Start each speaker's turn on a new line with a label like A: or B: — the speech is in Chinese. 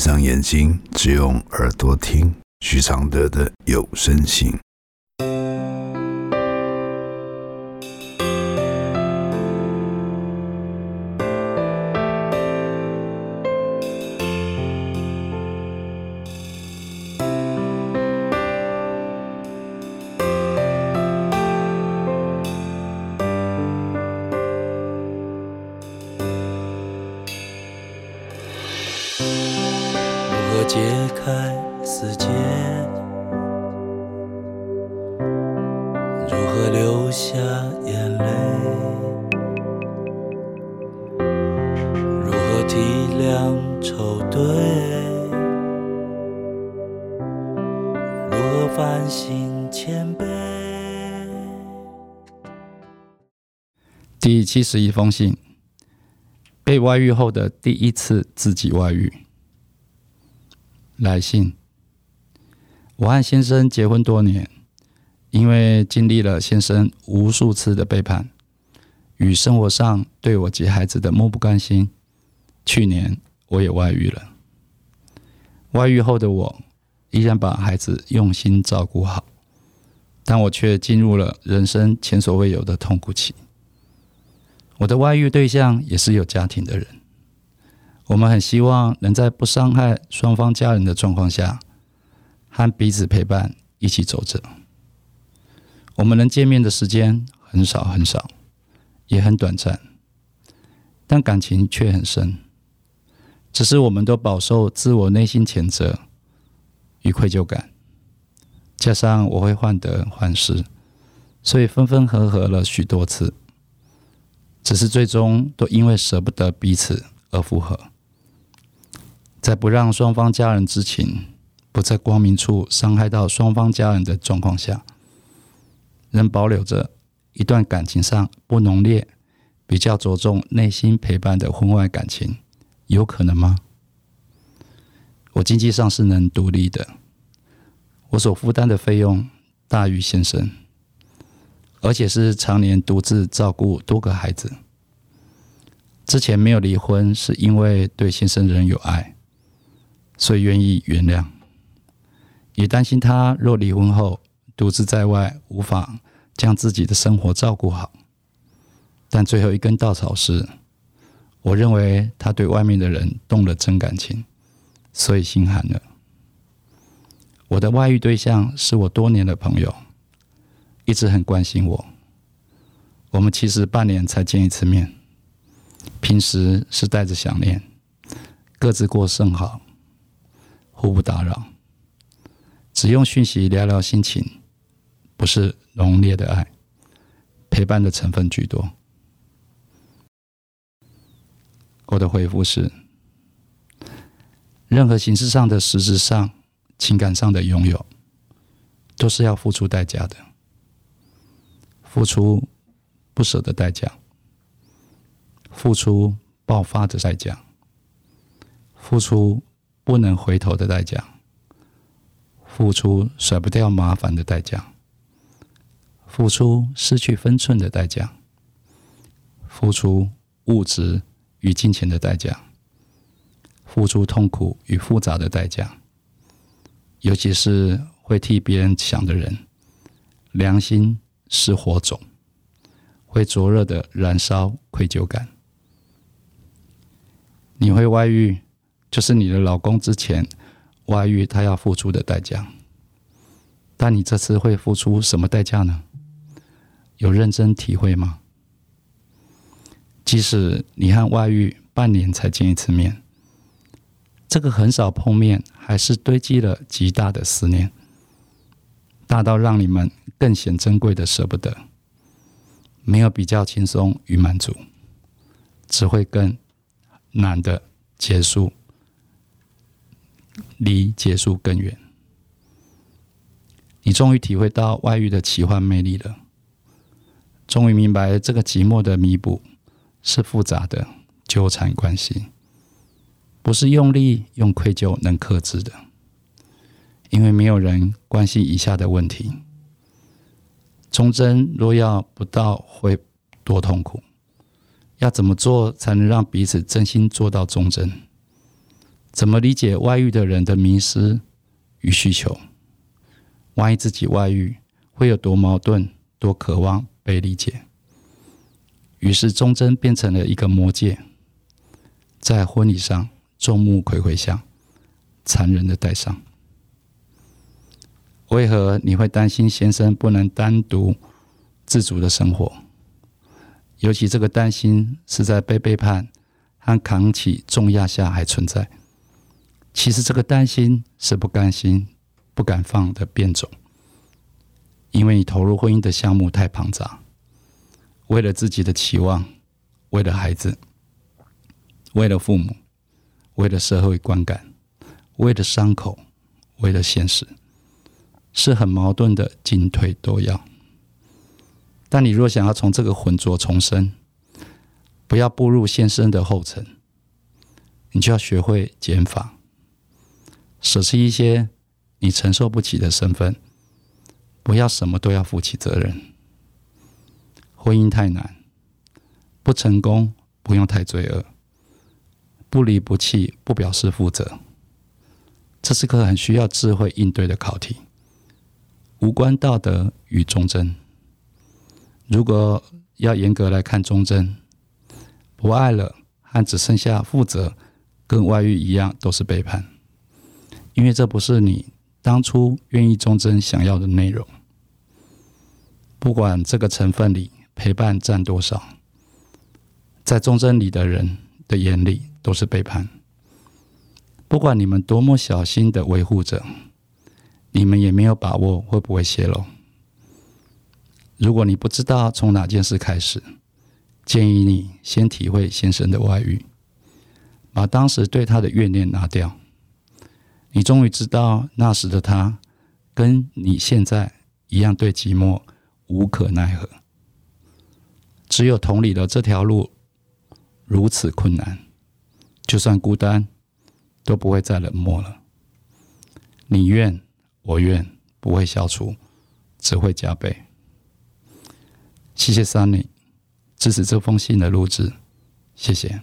A: 闭上眼睛，只用耳朵听许常德的有声信。
B: 开死结？如何流下眼泪？如何体谅愁对？如何反省谦卑？
C: 第七十一封信，被外遇后的第一次自己外遇。来信：我和先生结婚多年，因为经历了先生无数次的背叛与生活上对我及孩子的漠不关心，去年我也外遇了。外遇后的我依然把孩子用心照顾好，但我却进入了人生前所未有的痛苦期。我的外遇对象也是有家庭的人。我们很希望能在不伤害双方家人的状况下，和彼此陪伴一起走着。我们能见面的时间很少很少，也很短暂，但感情却很深。只是我们都饱受自我内心谴责与愧疚感，加上我会患得患失，所以分分合合了许多次。只是最终都因为舍不得彼此而复合。在不让双方家人知情、不在光明处伤害到双方家人的状况下，仍保留着一段感情上不浓烈、比较着重内心陪伴的婚外感情，有可能吗？我经济上是能独立的，我所负担的费用大于先生，而且是常年独自照顾多个孩子。之前没有离婚，是因为对先生仍有爱。所以愿意原谅，也担心他若离婚后独自在外，无法将自己的生活照顾好。但最后一根稻草是，我认为他对外面的人动了真感情，所以心寒了。我的外遇对象是我多年的朋友，一直很关心我。我们其实半年才见一次面，平时是带着想念，各自过甚好。互不打扰，只用讯息聊聊心情，不是浓烈的爱，陪伴的成分居多。我的回复是：任何形式上的、实质上、情感上的拥有，都是要付出代价的，付出不舍的代价，付出爆发的代价，付出。不能回头的代价，付出甩不掉麻烦的代价，付出失去分寸的代价，付出物质与金钱的代价，付出痛苦与复杂的代价，尤其是会替别人想的人，良心是火种，会灼热的燃烧愧疚感。你会外遇？就是你的老公之前外遇，他要付出的代价。但你这次会付出什么代价呢？有认真体会吗？即使你和外遇半年才见一次面，这个很少碰面，还是堆积了极大的思念，大到让你们更显珍贵的舍不得。没有比较轻松与满足，只会更难的结束。离结束更远，你终于体会到外遇的奇幻魅力了。终于明白，这个寂寞的弥补是复杂的纠缠关系，不是用力用愧疚能克制的。因为没有人关心以下的问题：忠贞若要不到，会多痛苦？要怎么做才能让彼此真心做到忠贞？怎么理解外遇的人的迷失与需求？万一自己外遇，会有多矛盾、多渴望被理解？于是忠贞变成了一个魔戒，在婚礼上众目睽睽下，残忍的戴上。为何你会担心先生不能单独自主的生活？尤其这个担心是在被背叛和扛起重压下还存在。其实这个担心是不甘心、不敢放的变种，因为你投入婚姻的项目太庞杂，为了自己的期望，为了孩子，为了父母，为了社会观感，为了伤口，为了现实。是很矛盾的，进退都要。但你若想要从这个浑浊重生，不要步入先生的后尘，你就要学会减法，舍弃一些你承受不起的身份，不要什么都要负起责任。婚姻太难，不成功不用太罪恶，不离不弃不表示负责，这是个很需要智慧应对的考题。无关道德与忠贞。如果要严格来看忠贞，不爱了和只剩下负责，跟外遇一样，都是背叛。因为这不是你当初愿意忠贞想要的内容。不管这个成分里陪伴占多少，在忠贞里的人的眼里都是背叛。不管你们多么小心的维护着。你们也没有把握会不会泄露。如果你不知道从哪件事开始，建议你先体会先生的外遇，把当时对他的怨念拿掉。你终于知道那时的他跟你现在一样，对寂寞无可奈何。只有同理了这条路如此困难，就算孤单都不会再冷漠了。你愿。我愿不会消除，只会加倍。谢谢 Sunny 支持这封信的录制，谢谢。